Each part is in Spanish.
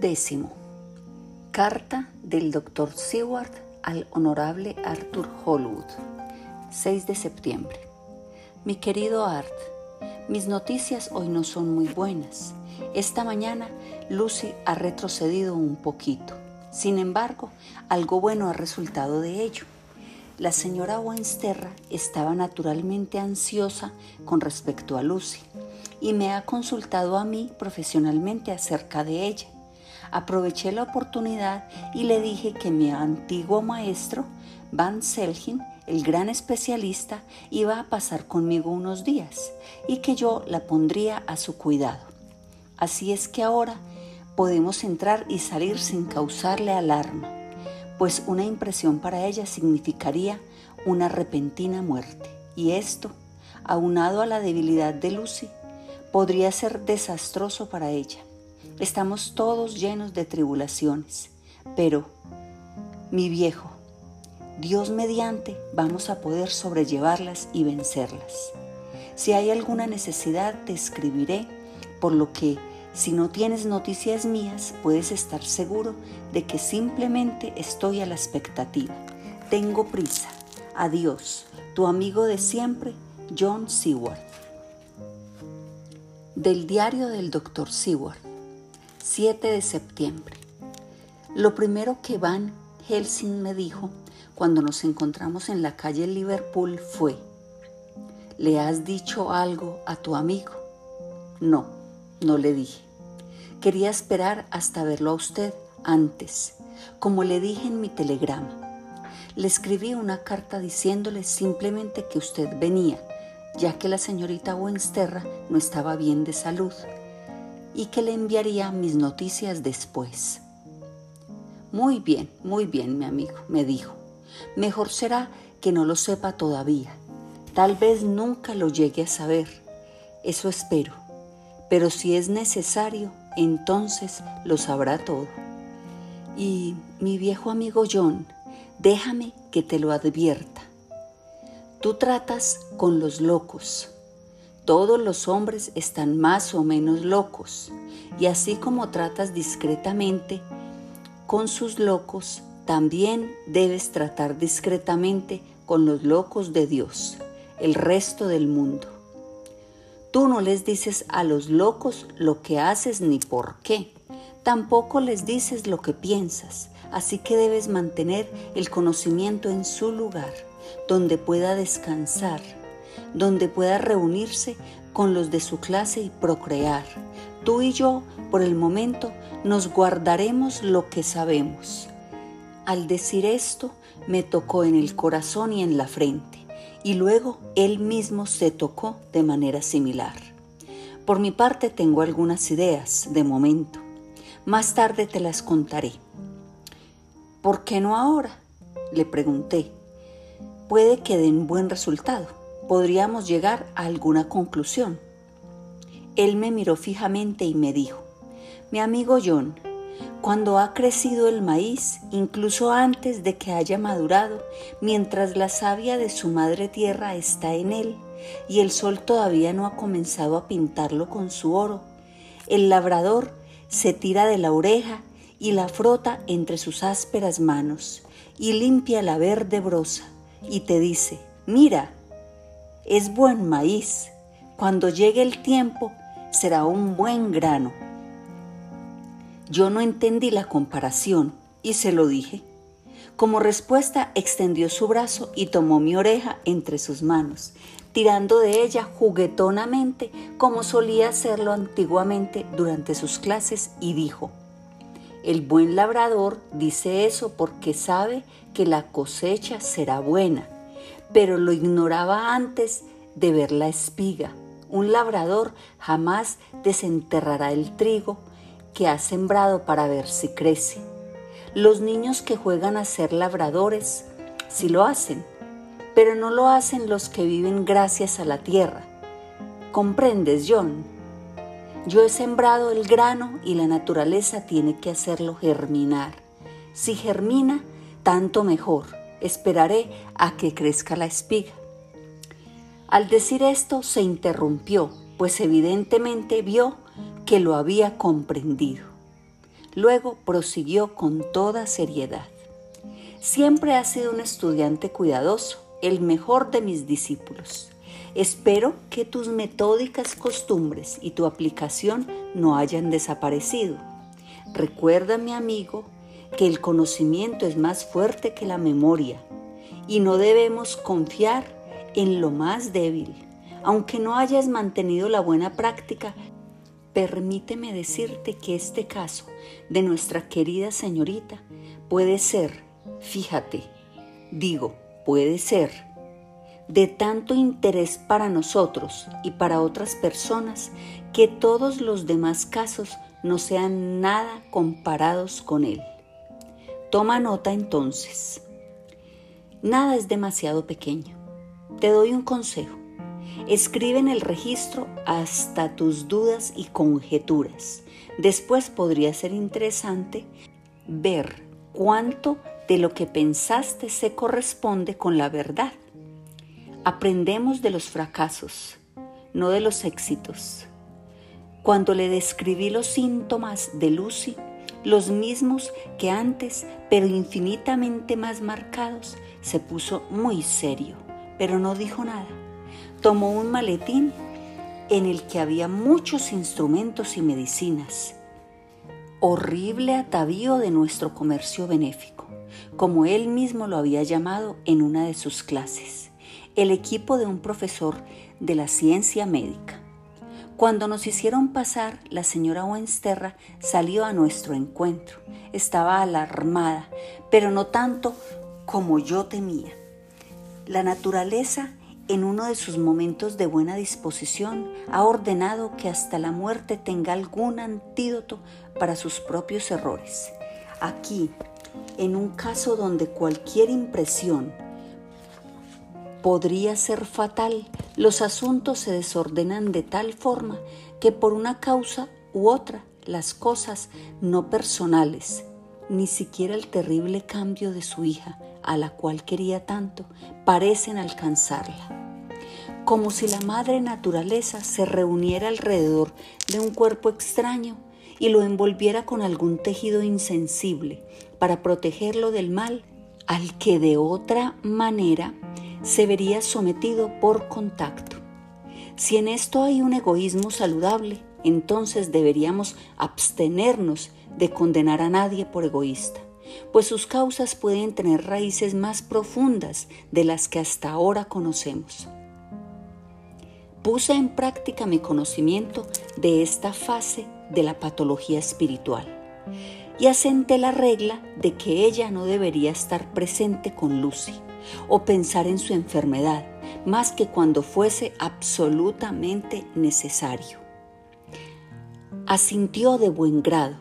Décimo. Carta del Dr. Seward al Honorable Arthur Holwood. 6 de septiembre. Mi querido Art, mis noticias hoy no son muy buenas. Esta mañana Lucy ha retrocedido un poquito. Sin embargo, algo bueno ha resultado de ello. La señora Wensterra estaba naturalmente ansiosa con respecto a Lucy y me ha consultado a mí profesionalmente acerca de ella. Aproveché la oportunidad y le dije que mi antiguo maestro, Van Selgin, el gran especialista, iba a pasar conmigo unos días y que yo la pondría a su cuidado. Así es que ahora podemos entrar y salir sin causarle alarma, pues una impresión para ella significaría una repentina muerte. Y esto, aunado a la debilidad de Lucy, podría ser desastroso para ella. Estamos todos llenos de tribulaciones, pero, mi viejo, Dios mediante vamos a poder sobrellevarlas y vencerlas. Si hay alguna necesidad te escribiré, por lo que si no tienes noticias mías puedes estar seguro de que simplemente estoy a la expectativa. Tengo prisa. Adiós, tu amigo de siempre, John Seward. Del diario del Dr. Seward, 7 de septiembre. Lo primero que Van Helsing me dijo cuando nos encontramos en la calle Liverpool fue, ¿le has dicho algo a tu amigo? No, no le dije. Quería esperar hasta verlo a usted antes, como le dije en mi telegrama. Le escribí una carta diciéndole simplemente que usted venía ya que la señorita Wensterra no estaba bien de salud, y que le enviaría mis noticias después. Muy bien, muy bien, mi amigo, me dijo. Mejor será que no lo sepa todavía. Tal vez nunca lo llegue a saber. Eso espero. Pero si es necesario, entonces lo sabrá todo. Y mi viejo amigo John, déjame que te lo advierta. Tú tratas con los locos. Todos los hombres están más o menos locos. Y así como tratas discretamente con sus locos, también debes tratar discretamente con los locos de Dios, el resto del mundo. Tú no les dices a los locos lo que haces ni por qué. Tampoco les dices lo que piensas, así que debes mantener el conocimiento en su lugar donde pueda descansar, donde pueda reunirse con los de su clase y procrear. Tú y yo, por el momento, nos guardaremos lo que sabemos. Al decir esto, me tocó en el corazón y en la frente, y luego él mismo se tocó de manera similar. Por mi parte tengo algunas ideas, de momento. Más tarde te las contaré. ¿Por qué no ahora? Le pregunté, puede que den buen resultado. Podríamos llegar a alguna conclusión. Él me miró fijamente y me dijo, mi amigo John, cuando ha crecido el maíz, incluso antes de que haya madurado, mientras la savia de su madre tierra está en él y el sol todavía no ha comenzado a pintarlo con su oro, el labrador se tira de la oreja y la frota entre sus ásperas manos y limpia la verde brosa y te dice, mira, es buen maíz, cuando llegue el tiempo será un buen grano. Yo no entendí la comparación y se lo dije. Como respuesta extendió su brazo y tomó mi oreja entre sus manos, tirando de ella juguetonamente como solía hacerlo antiguamente durante sus clases y dijo, el buen labrador dice eso porque sabe que la cosecha será buena, pero lo ignoraba antes de ver la espiga. Un labrador jamás desenterrará el trigo que ha sembrado para ver si crece. Los niños que juegan a ser labradores sí lo hacen, pero no lo hacen los que viven gracias a la tierra. ¿Comprendes, John? Yo he sembrado el grano y la naturaleza tiene que hacerlo germinar. Si germina, tanto mejor. Esperaré a que crezca la espiga. Al decir esto se interrumpió, pues evidentemente vio que lo había comprendido. Luego prosiguió con toda seriedad. Siempre has sido un estudiante cuidadoso, el mejor de mis discípulos. Espero que tus metódicas costumbres y tu aplicación no hayan desaparecido. Recuerda, mi amigo, que el conocimiento es más fuerte que la memoria y no debemos confiar en lo más débil. Aunque no hayas mantenido la buena práctica, permíteme decirte que este caso de nuestra querida señorita puede ser, fíjate, digo, puede ser de tanto interés para nosotros y para otras personas que todos los demás casos no sean nada comparados con él. Toma nota entonces. Nada es demasiado pequeño. Te doy un consejo. Escribe en el registro hasta tus dudas y conjeturas. Después podría ser interesante ver cuánto de lo que pensaste se corresponde con la verdad. Aprendemos de los fracasos, no de los éxitos. Cuando le describí los síntomas de Lucy, los mismos que antes, pero infinitamente más marcados, se puso muy serio, pero no dijo nada. Tomó un maletín en el que había muchos instrumentos y medicinas. Horrible atavío de nuestro comercio benéfico como él mismo lo había llamado en una de sus clases, el equipo de un profesor de la ciencia médica. Cuando nos hicieron pasar, la señora Wensterra salió a nuestro encuentro. Estaba alarmada, pero no tanto como yo temía. La naturaleza, en uno de sus momentos de buena disposición, ha ordenado que hasta la muerte tenga algún antídoto para sus propios errores. Aquí, en un caso donde cualquier impresión podría ser fatal, los asuntos se desordenan de tal forma que por una causa u otra las cosas no personales, ni siquiera el terrible cambio de su hija, a la cual quería tanto, parecen alcanzarla. Como si la madre naturaleza se reuniera alrededor de un cuerpo extraño y lo envolviera con algún tejido insensible para protegerlo del mal al que de otra manera se vería sometido por contacto. Si en esto hay un egoísmo saludable, entonces deberíamos abstenernos de condenar a nadie por egoísta, pues sus causas pueden tener raíces más profundas de las que hasta ahora conocemos. Puse en práctica mi conocimiento de esta fase de la patología espiritual y asenté la regla de que ella no debería estar presente con Lucy o pensar en su enfermedad más que cuando fuese absolutamente necesario. Asintió de buen grado,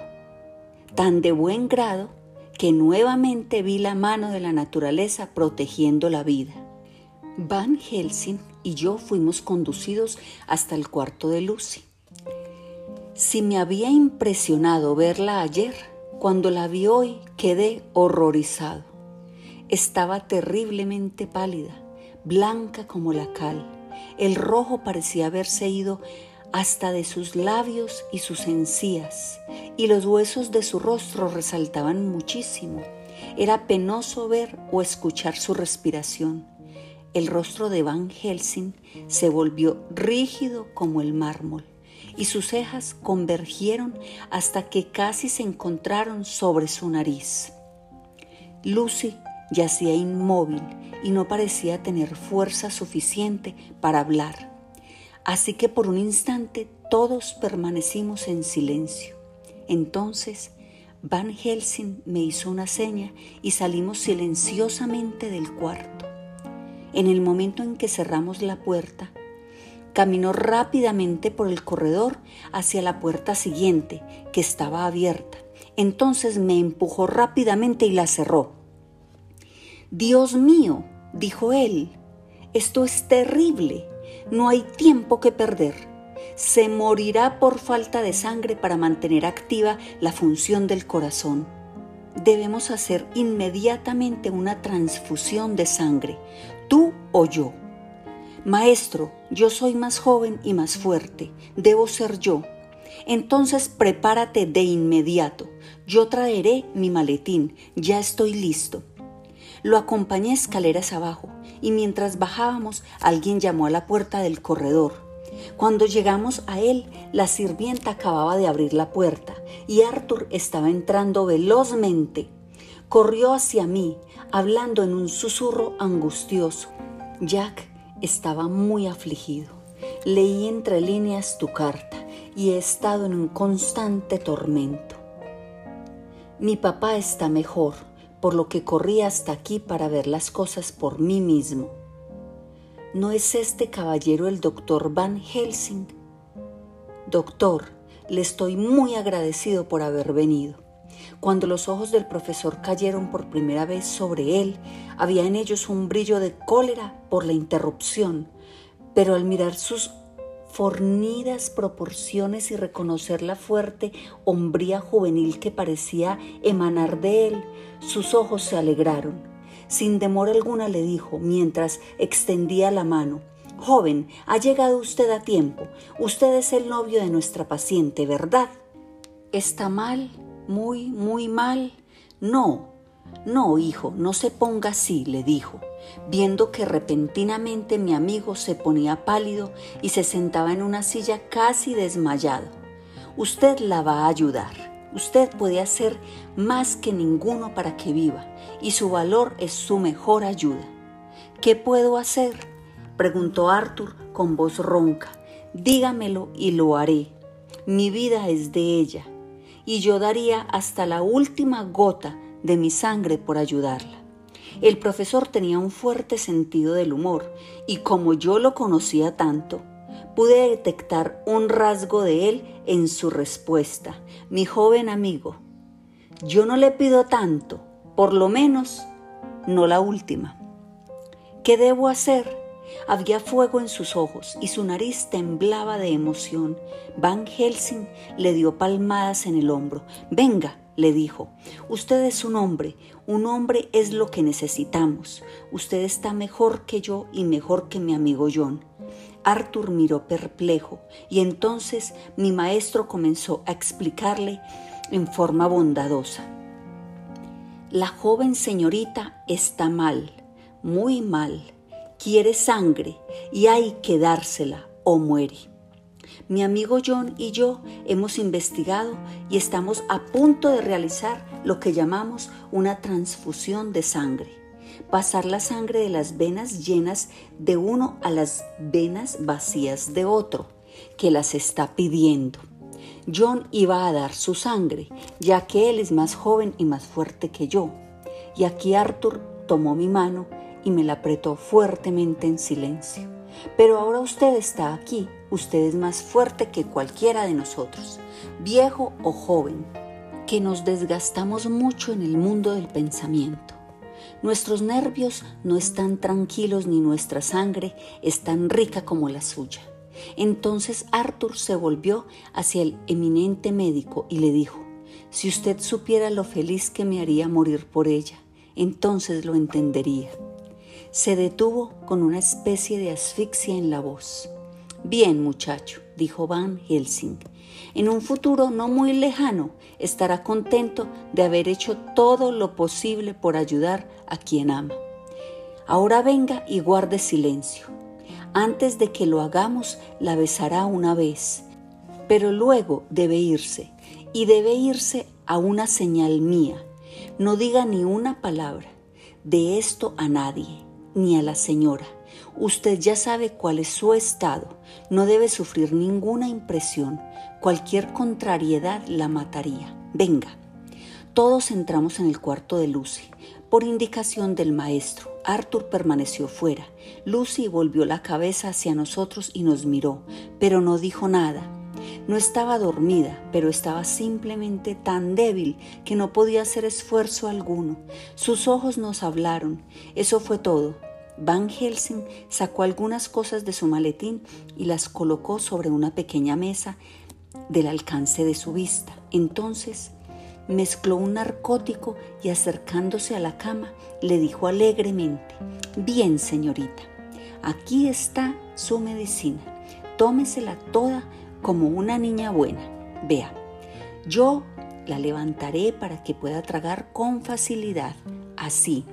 tan de buen grado que nuevamente vi la mano de la naturaleza protegiendo la vida. Van Helsing y yo fuimos conducidos hasta el cuarto de Lucy. Si me había impresionado verla ayer, cuando la vi hoy quedé horrorizado. Estaba terriblemente pálida, blanca como la cal. El rojo parecía haberse ido hasta de sus labios y sus encías, y los huesos de su rostro resaltaban muchísimo. Era penoso ver o escuchar su respiración. El rostro de Van Helsing se volvió rígido como el mármol y sus cejas convergieron hasta que casi se encontraron sobre su nariz. Lucy yacía inmóvil y no parecía tener fuerza suficiente para hablar. Así que por un instante todos permanecimos en silencio. Entonces Van Helsing me hizo una seña y salimos silenciosamente del cuarto. En el momento en que cerramos la puerta, Caminó rápidamente por el corredor hacia la puerta siguiente, que estaba abierta. Entonces me empujó rápidamente y la cerró. Dios mío, dijo él, esto es terrible. No hay tiempo que perder. Se morirá por falta de sangre para mantener activa la función del corazón. Debemos hacer inmediatamente una transfusión de sangre, tú o yo. Maestro, yo soy más joven y más fuerte, debo ser yo. Entonces prepárate de inmediato. Yo traeré mi maletín. Ya estoy listo. Lo acompañé escaleras abajo y mientras bajábamos alguien llamó a la puerta del corredor. Cuando llegamos a él, la sirvienta acababa de abrir la puerta y Arthur estaba entrando velozmente. Corrió hacia mí, hablando en un susurro angustioso. Jack estaba muy afligido. Leí entre líneas tu carta y he estado en un constante tormento. Mi papá está mejor, por lo que corrí hasta aquí para ver las cosas por mí mismo. ¿No es este caballero el doctor Van Helsing? Doctor, le estoy muy agradecido por haber venido. Cuando los ojos del profesor cayeron por primera vez sobre él, había en ellos un brillo de cólera por la interrupción, pero al mirar sus fornidas proporciones y reconocer la fuerte hombría juvenil que parecía emanar de él, sus ojos se alegraron sin demora alguna le dijo, mientras extendía la mano, Joven, ha llegado usted a tiempo. Usted es el novio de nuestra paciente, ¿verdad? ¿Está mal? ¿Muy, muy mal? No, no, hijo, no se ponga así, le dijo, viendo que repentinamente mi amigo se ponía pálido y se sentaba en una silla casi desmayado. Usted la va a ayudar. Usted puede hacer más que ninguno para que viva y su valor es su mejor ayuda. ¿Qué puedo hacer? preguntó Arthur con voz ronca. Dígamelo y lo haré. Mi vida es de ella y yo daría hasta la última gota de mi sangre por ayudarla. El profesor tenía un fuerte sentido del humor y como yo lo conocía tanto, pude detectar un rasgo de él en su respuesta. Mi joven amigo, yo no le pido tanto, por lo menos no la última. ¿Qué debo hacer? Había fuego en sus ojos y su nariz temblaba de emoción. Van Helsing le dio palmadas en el hombro. Venga, le dijo, usted es un hombre, un hombre es lo que necesitamos. Usted está mejor que yo y mejor que mi amigo John. Arthur miró perplejo y entonces mi maestro comenzó a explicarle en forma bondadosa. La joven señorita está mal, muy mal, quiere sangre y hay que dársela o muere. Mi amigo John y yo hemos investigado y estamos a punto de realizar lo que llamamos una transfusión de sangre pasar la sangre de las venas llenas de uno a las venas vacías de otro, que las está pidiendo. John iba a dar su sangre, ya que él es más joven y más fuerte que yo. Y aquí Arthur tomó mi mano y me la apretó fuertemente en silencio. Pero ahora usted está aquí, usted es más fuerte que cualquiera de nosotros, viejo o joven, que nos desgastamos mucho en el mundo del pensamiento. Nuestros nervios no están tranquilos ni nuestra sangre es tan rica como la suya. Entonces Arthur se volvió hacia el eminente médico y le dijo, si usted supiera lo feliz que me haría morir por ella, entonces lo entendería. Se detuvo con una especie de asfixia en la voz. Bien, muchacho, dijo Van Helsing, en un futuro no muy lejano estará contento de haber hecho todo lo posible por ayudar a quien ama. Ahora venga y guarde silencio. Antes de que lo hagamos, la besará una vez, pero luego debe irse, y debe irse a una señal mía. No diga ni una palabra de esto a nadie, ni a la señora. Usted ya sabe cuál es su estado, no debe sufrir ninguna impresión, cualquier contrariedad la mataría. Venga. Todos entramos en el cuarto de Lucy. Por indicación del maestro, Arthur permaneció fuera. Lucy volvió la cabeza hacia nosotros y nos miró, pero no dijo nada. No estaba dormida, pero estaba simplemente tan débil que no podía hacer esfuerzo alguno. Sus ojos nos hablaron. Eso fue todo. Van Helsing sacó algunas cosas de su maletín y las colocó sobre una pequeña mesa del alcance de su vista. Entonces mezcló un narcótico y acercándose a la cama le dijo alegremente, Bien, señorita, aquí está su medicina. Tómesela toda como una niña buena. Vea, yo la levantaré para que pueda tragar con facilidad, así.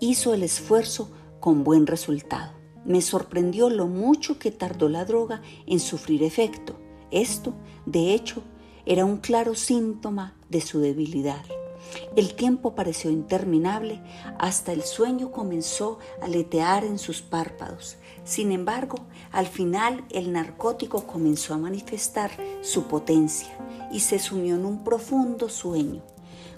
Hizo el esfuerzo con buen resultado. Me sorprendió lo mucho que tardó la droga en sufrir efecto. Esto, de hecho, era un claro síntoma de su debilidad. El tiempo pareció interminable hasta el sueño comenzó a letear en sus párpados. Sin embargo, al final el narcótico comenzó a manifestar su potencia y se sumió en un profundo sueño.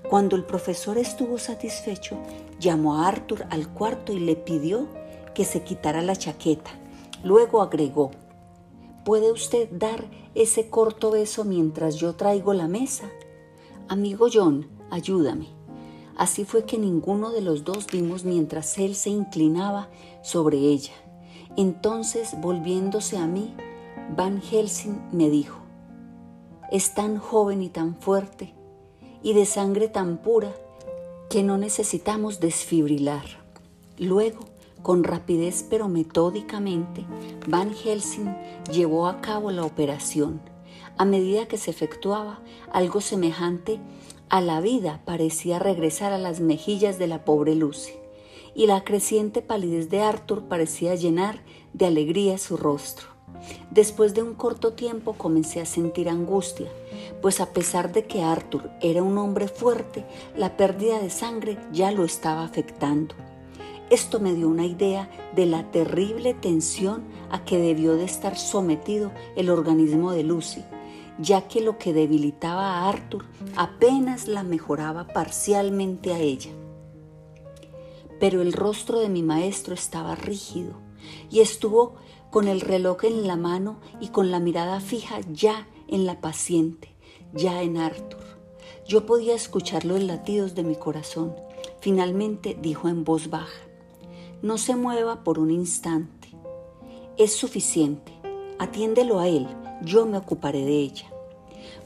Cuando el profesor estuvo satisfecho, llamó a Arthur al cuarto y le pidió que se quitara la chaqueta. Luego agregó, ¿puede usted dar ese corto beso mientras yo traigo la mesa? Amigo John, ayúdame. Así fue que ninguno de los dos vimos mientras él se inclinaba sobre ella. Entonces, volviéndose a mí, Van Helsing me dijo, es tan joven y tan fuerte y de sangre tan pura que no necesitamos desfibrilar. Luego, con rapidez pero metódicamente, Van Helsing llevó a cabo la operación. A medida que se efectuaba algo semejante a la vida parecía regresar a las mejillas de la pobre Lucy, y la creciente palidez de Arthur parecía llenar de alegría su rostro. Después de un corto tiempo comencé a sentir angustia, pues a pesar de que Arthur era un hombre fuerte, la pérdida de sangre ya lo estaba afectando. Esto me dio una idea de la terrible tensión a que debió de estar sometido el organismo de Lucy, ya que lo que debilitaba a Arthur apenas la mejoraba parcialmente a ella. Pero el rostro de mi maestro estaba rígido y estuvo con el reloj en la mano y con la mirada fija ya en la paciente, ya en Arthur. Yo podía escuchar los latidos de mi corazón. Finalmente dijo en voz baja, no se mueva por un instante. Es suficiente. Atiéndelo a él yo me ocuparé de ella.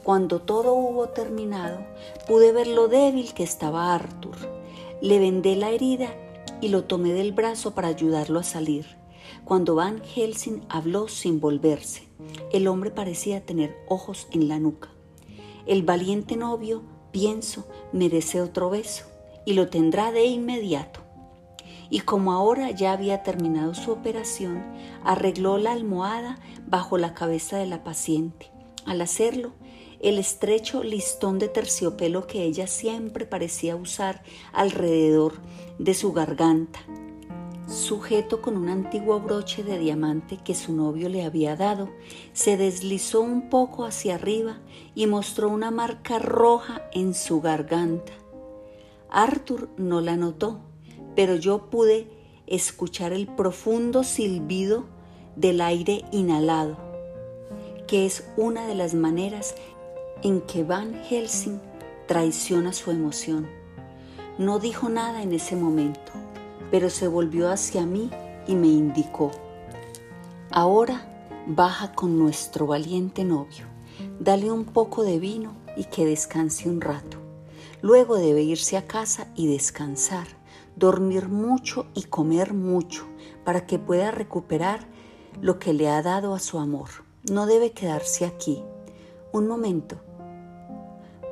Cuando todo hubo terminado, pude ver lo débil que estaba Arthur. Le vendé la herida y lo tomé del brazo para ayudarlo a salir. Cuando Van Helsing habló sin volverse, el hombre parecía tener ojos en la nuca. El valiente novio, pienso, merece otro beso y lo tendrá de inmediato y como ahora ya había terminado su operación, arregló la almohada bajo la cabeza de la paciente. Al hacerlo, el estrecho listón de terciopelo que ella siempre parecía usar alrededor de su garganta, sujeto con un antiguo broche de diamante que su novio le había dado, se deslizó un poco hacia arriba y mostró una marca roja en su garganta. Arthur no la notó pero yo pude escuchar el profundo silbido del aire inhalado, que es una de las maneras en que Van Helsing traiciona su emoción. No dijo nada en ese momento, pero se volvió hacia mí y me indicó, ahora baja con nuestro valiente novio, dale un poco de vino y que descanse un rato. Luego debe irse a casa y descansar dormir mucho y comer mucho para que pueda recuperar lo que le ha dado a su amor. No debe quedarse aquí. Un momento.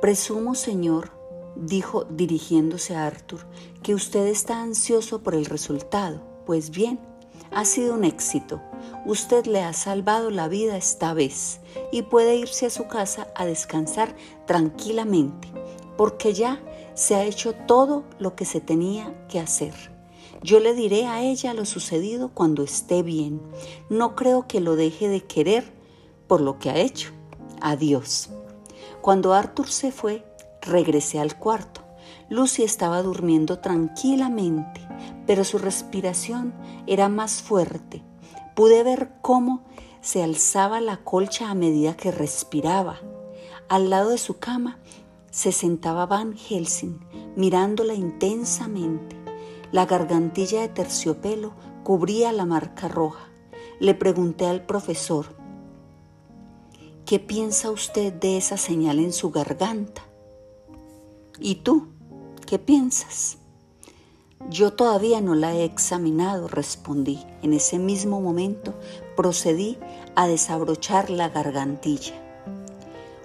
Presumo, Señor, dijo dirigiéndose a Arthur, que usted está ansioso por el resultado. Pues bien, ha sido un éxito. Usted le ha salvado la vida esta vez y puede irse a su casa a descansar tranquilamente, porque ya se ha hecho todo lo que se tenía que hacer. Yo le diré a ella lo sucedido cuando esté bien. No creo que lo deje de querer por lo que ha hecho. Adiós. Cuando Arthur se fue, regresé al cuarto. Lucy estaba durmiendo tranquilamente, pero su respiración era más fuerte. Pude ver cómo se alzaba la colcha a medida que respiraba. Al lado de su cama se sentaba Van Helsing mirándola intensamente. La gargantilla de terciopelo cubría la marca roja. Le pregunté al profesor, ¿qué piensa usted de esa señal en su garganta? ¿Y tú? ¿Qué piensas? Yo todavía no la he examinado, respondí. En ese mismo momento procedí a desabrochar la gargantilla.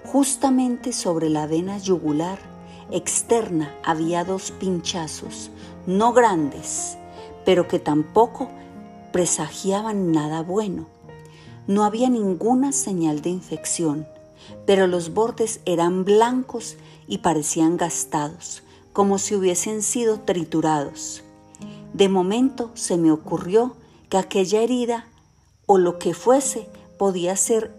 Justamente sobre la vena yugular externa había dos pinchazos, no grandes, pero que tampoco presagiaban nada bueno. No había ninguna señal de infección, pero los bordes eran blancos y parecían gastados, como si hubiesen sido triturados. De momento se me ocurrió que aquella herida o lo que fuese podía ser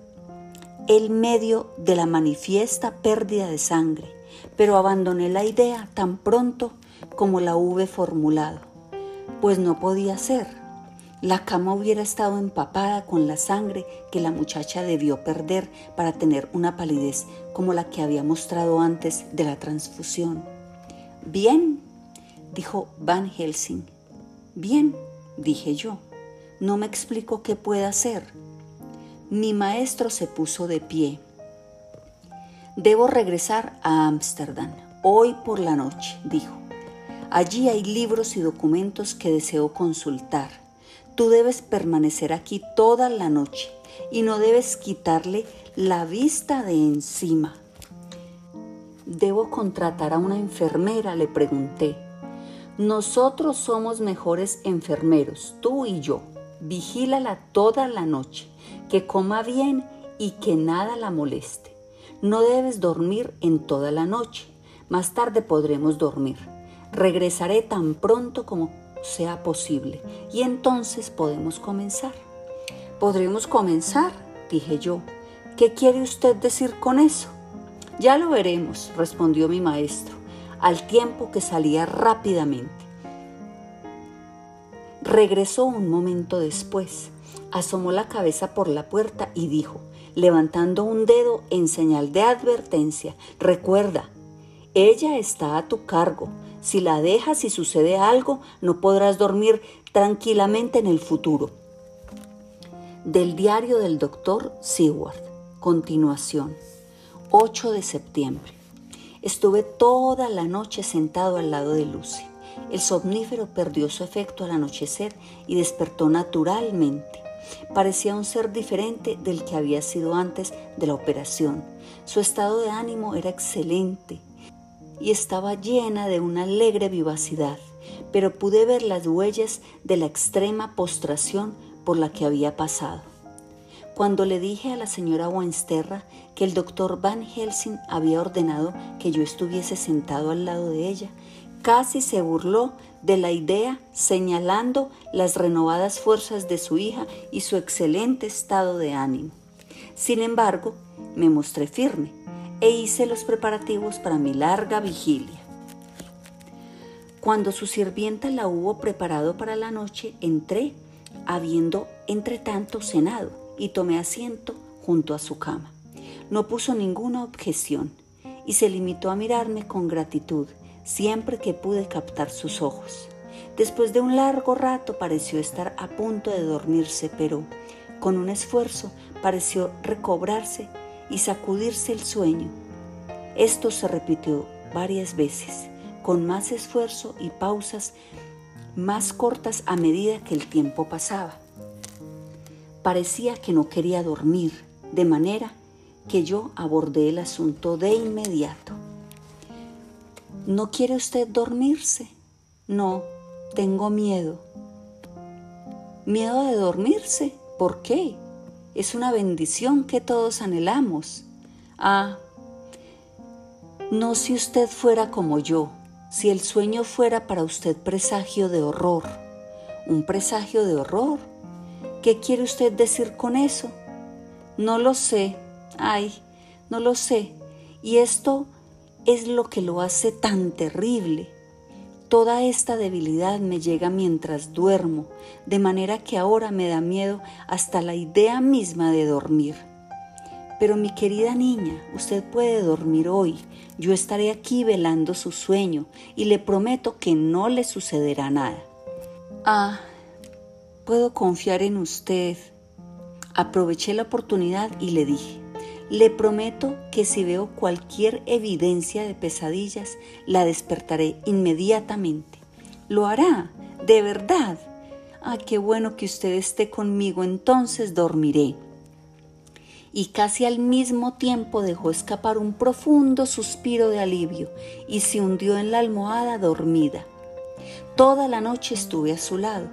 el medio de la manifiesta pérdida de sangre, pero abandoné la idea tan pronto como la hube formulado, pues no podía ser. La cama hubiera estado empapada con la sangre que la muchacha debió perder para tener una palidez como la que había mostrado antes de la transfusión. Bien, dijo Van Helsing. Bien, dije yo. No me explico qué puede hacer. Mi maestro se puso de pie. Debo regresar a Ámsterdam hoy por la noche, dijo. Allí hay libros y documentos que deseo consultar. Tú debes permanecer aquí toda la noche y no debes quitarle la vista de encima. ¿Debo contratar a una enfermera? le pregunté. Nosotros somos mejores enfermeros, tú y yo. Vigílala toda la noche, que coma bien y que nada la moleste. No debes dormir en toda la noche. Más tarde podremos dormir. Regresaré tan pronto como sea posible y entonces podemos comenzar. ¿Podremos comenzar? dije yo. ¿Qué quiere usted decir con eso? Ya lo veremos, respondió mi maestro, al tiempo que salía rápidamente. Regresó un momento después, asomó la cabeza por la puerta y dijo, levantando un dedo en señal de advertencia, recuerda, ella está a tu cargo. Si la dejas y sucede algo, no podrás dormir tranquilamente en el futuro. Del diario del doctor Seward. Continuación. 8 de septiembre. Estuve toda la noche sentado al lado de Lucy. El somnífero perdió su efecto al anochecer y despertó naturalmente. Parecía un ser diferente del que había sido antes de la operación. Su estado de ánimo era excelente y estaba llena de una alegre vivacidad, pero pude ver las huellas de la extrema postración por la que había pasado. Cuando le dije a la señora Wensterra que el doctor Van Helsing había ordenado que yo estuviese sentado al lado de ella, casi se burló de la idea señalando las renovadas fuerzas de su hija y su excelente estado de ánimo. Sin embargo, me mostré firme e hice los preparativos para mi larga vigilia. Cuando su sirvienta la hubo preparado para la noche, entré, habiendo entre tanto cenado y tomé asiento junto a su cama. No puso ninguna objeción y se limitó a mirarme con gratitud siempre que pude captar sus ojos. Después de un largo rato pareció estar a punto de dormirse, pero con un esfuerzo pareció recobrarse y sacudirse el sueño. Esto se repitió varias veces, con más esfuerzo y pausas más cortas a medida que el tiempo pasaba. Parecía que no quería dormir, de manera que yo abordé el asunto de inmediato. ¿No quiere usted dormirse? No, tengo miedo. ¿Miedo de dormirse? ¿Por qué? Es una bendición que todos anhelamos. Ah, no si usted fuera como yo, si el sueño fuera para usted presagio de horror. Un presagio de horror ¿Qué quiere usted decir con eso? No lo sé. Ay, no lo sé. Y esto es lo que lo hace tan terrible. Toda esta debilidad me llega mientras duermo, de manera que ahora me da miedo hasta la idea misma de dormir. Pero mi querida niña, usted puede dormir hoy. Yo estaré aquí velando su sueño y le prometo que no le sucederá nada. Ah, puedo confiar en usted. Aproveché la oportunidad y le dije, le prometo que si veo cualquier evidencia de pesadillas, la despertaré inmediatamente. Lo hará, de verdad. Ah, qué bueno que usted esté conmigo, entonces dormiré. y casi al mismo tiempo dejó escapar un profundo suspiro de alivio y se hundió en la almohada dormida. Toda la noche estuve a su lado.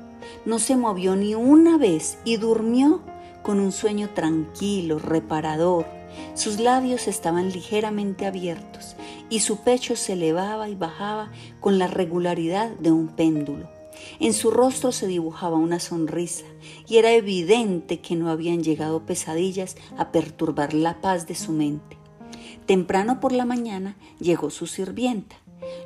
No se movió ni una vez y durmió con un sueño tranquilo, reparador. Sus labios estaban ligeramente abiertos y su pecho se elevaba y bajaba con la regularidad de un péndulo. En su rostro se dibujaba una sonrisa y era evidente que no habían llegado pesadillas a perturbar la paz de su mente. Temprano por la mañana llegó su sirvienta.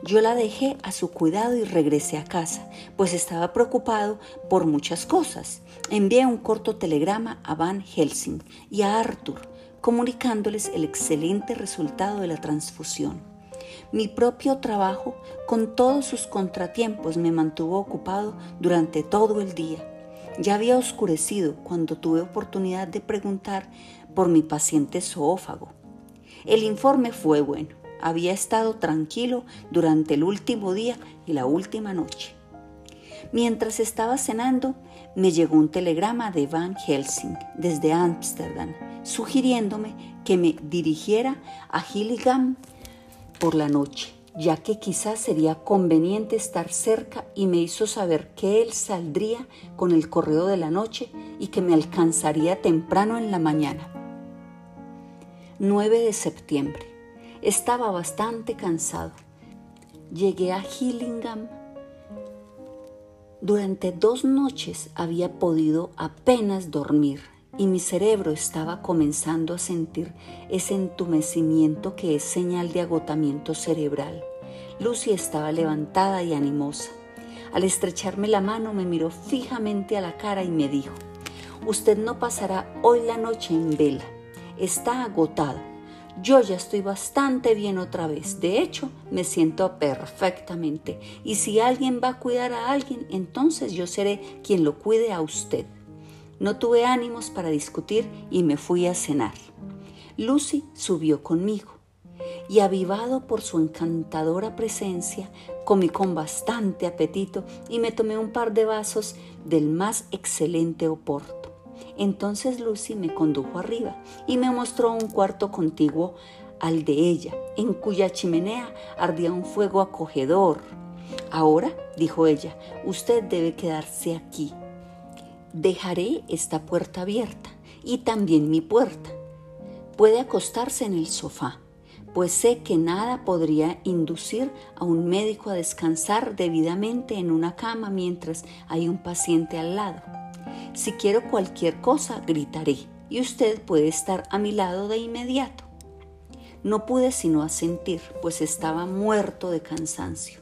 Yo la dejé a su cuidado y regresé a casa, pues estaba preocupado por muchas cosas. Envié un corto telegrama a Van Helsing y a Arthur, comunicándoles el excelente resultado de la transfusión. Mi propio trabajo, con todos sus contratiempos, me mantuvo ocupado durante todo el día. Ya había oscurecido cuando tuve oportunidad de preguntar por mi paciente zoófago. El informe fue bueno. Había estado tranquilo durante el último día y la última noche. Mientras estaba cenando, me llegó un telegrama de Van Helsing desde Ámsterdam, sugiriéndome que me dirigiera a Gillingham por la noche, ya que quizás sería conveniente estar cerca y me hizo saber que él saldría con el correo de la noche y que me alcanzaría temprano en la mañana. 9 de septiembre. Estaba bastante cansado. Llegué a Hillingham. Durante dos noches había podido apenas dormir y mi cerebro estaba comenzando a sentir ese entumecimiento que es señal de agotamiento cerebral. Lucy estaba levantada y animosa. Al estrecharme la mano me miró fijamente a la cara y me dijo, Usted no pasará hoy la noche en vela. Está agotado. Yo ya estoy bastante bien otra vez. De hecho, me siento perfectamente. Y si alguien va a cuidar a alguien, entonces yo seré quien lo cuide a usted. No tuve ánimos para discutir y me fui a cenar. Lucy subió conmigo y avivado por su encantadora presencia, comí con bastante apetito y me tomé un par de vasos del más excelente oporto. Entonces Lucy me condujo arriba y me mostró un cuarto contiguo al de ella, en cuya chimenea ardía un fuego acogedor. Ahora, dijo ella, usted debe quedarse aquí dejaré esta puerta abierta y también mi puerta. Puede acostarse en el sofá, pues sé que nada podría inducir a un médico a descansar debidamente en una cama mientras hay un paciente al lado. Si quiero cualquier cosa, gritaré y usted puede estar a mi lado de inmediato. No pude sino asentir, pues estaba muerto de cansancio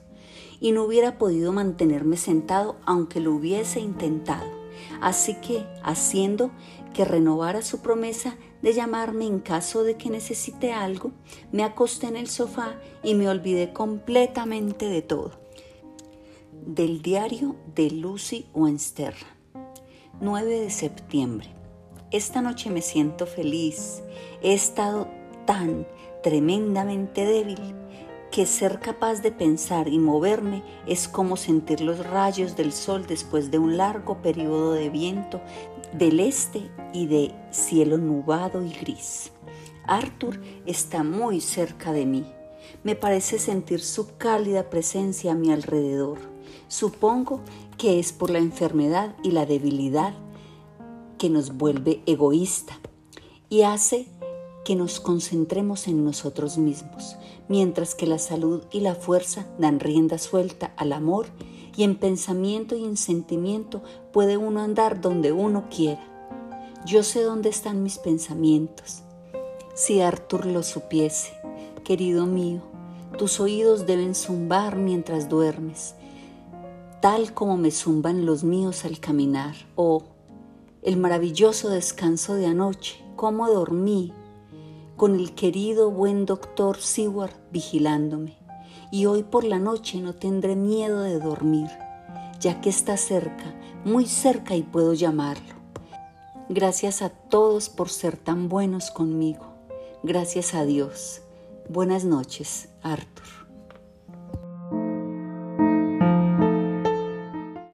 y no hubiera podido mantenerme sentado aunque lo hubiese intentado. Así que, haciendo que renovara su promesa de llamarme en caso de que necesite algo, me acosté en el sofá y me olvidé completamente de todo. Del diario de Lucy Wensterra, 9 de septiembre. Esta noche me siento feliz. He estado tan tremendamente débil que ser capaz de pensar y moverme es como sentir los rayos del sol después de un largo periodo de viento del este y de cielo nubado y gris. Arthur está muy cerca de mí. Me parece sentir su cálida presencia a mi alrededor. Supongo que es por la enfermedad y la debilidad que nos vuelve egoísta y hace que nos concentremos en nosotros mismos, mientras que la salud y la fuerza dan rienda suelta al amor y en pensamiento y en sentimiento puede uno andar donde uno quiera. Yo sé dónde están mis pensamientos. Si Arthur lo supiese, querido mío, tus oídos deben zumbar mientras duermes, tal como me zumban los míos al caminar. Oh, el maravilloso descanso de anoche, cómo dormí, con el querido buen doctor Seward vigilándome. Y hoy por la noche no tendré miedo de dormir, ya que está cerca, muy cerca y puedo llamarlo. Gracias a todos por ser tan buenos conmigo. Gracias a Dios. Buenas noches, Arthur.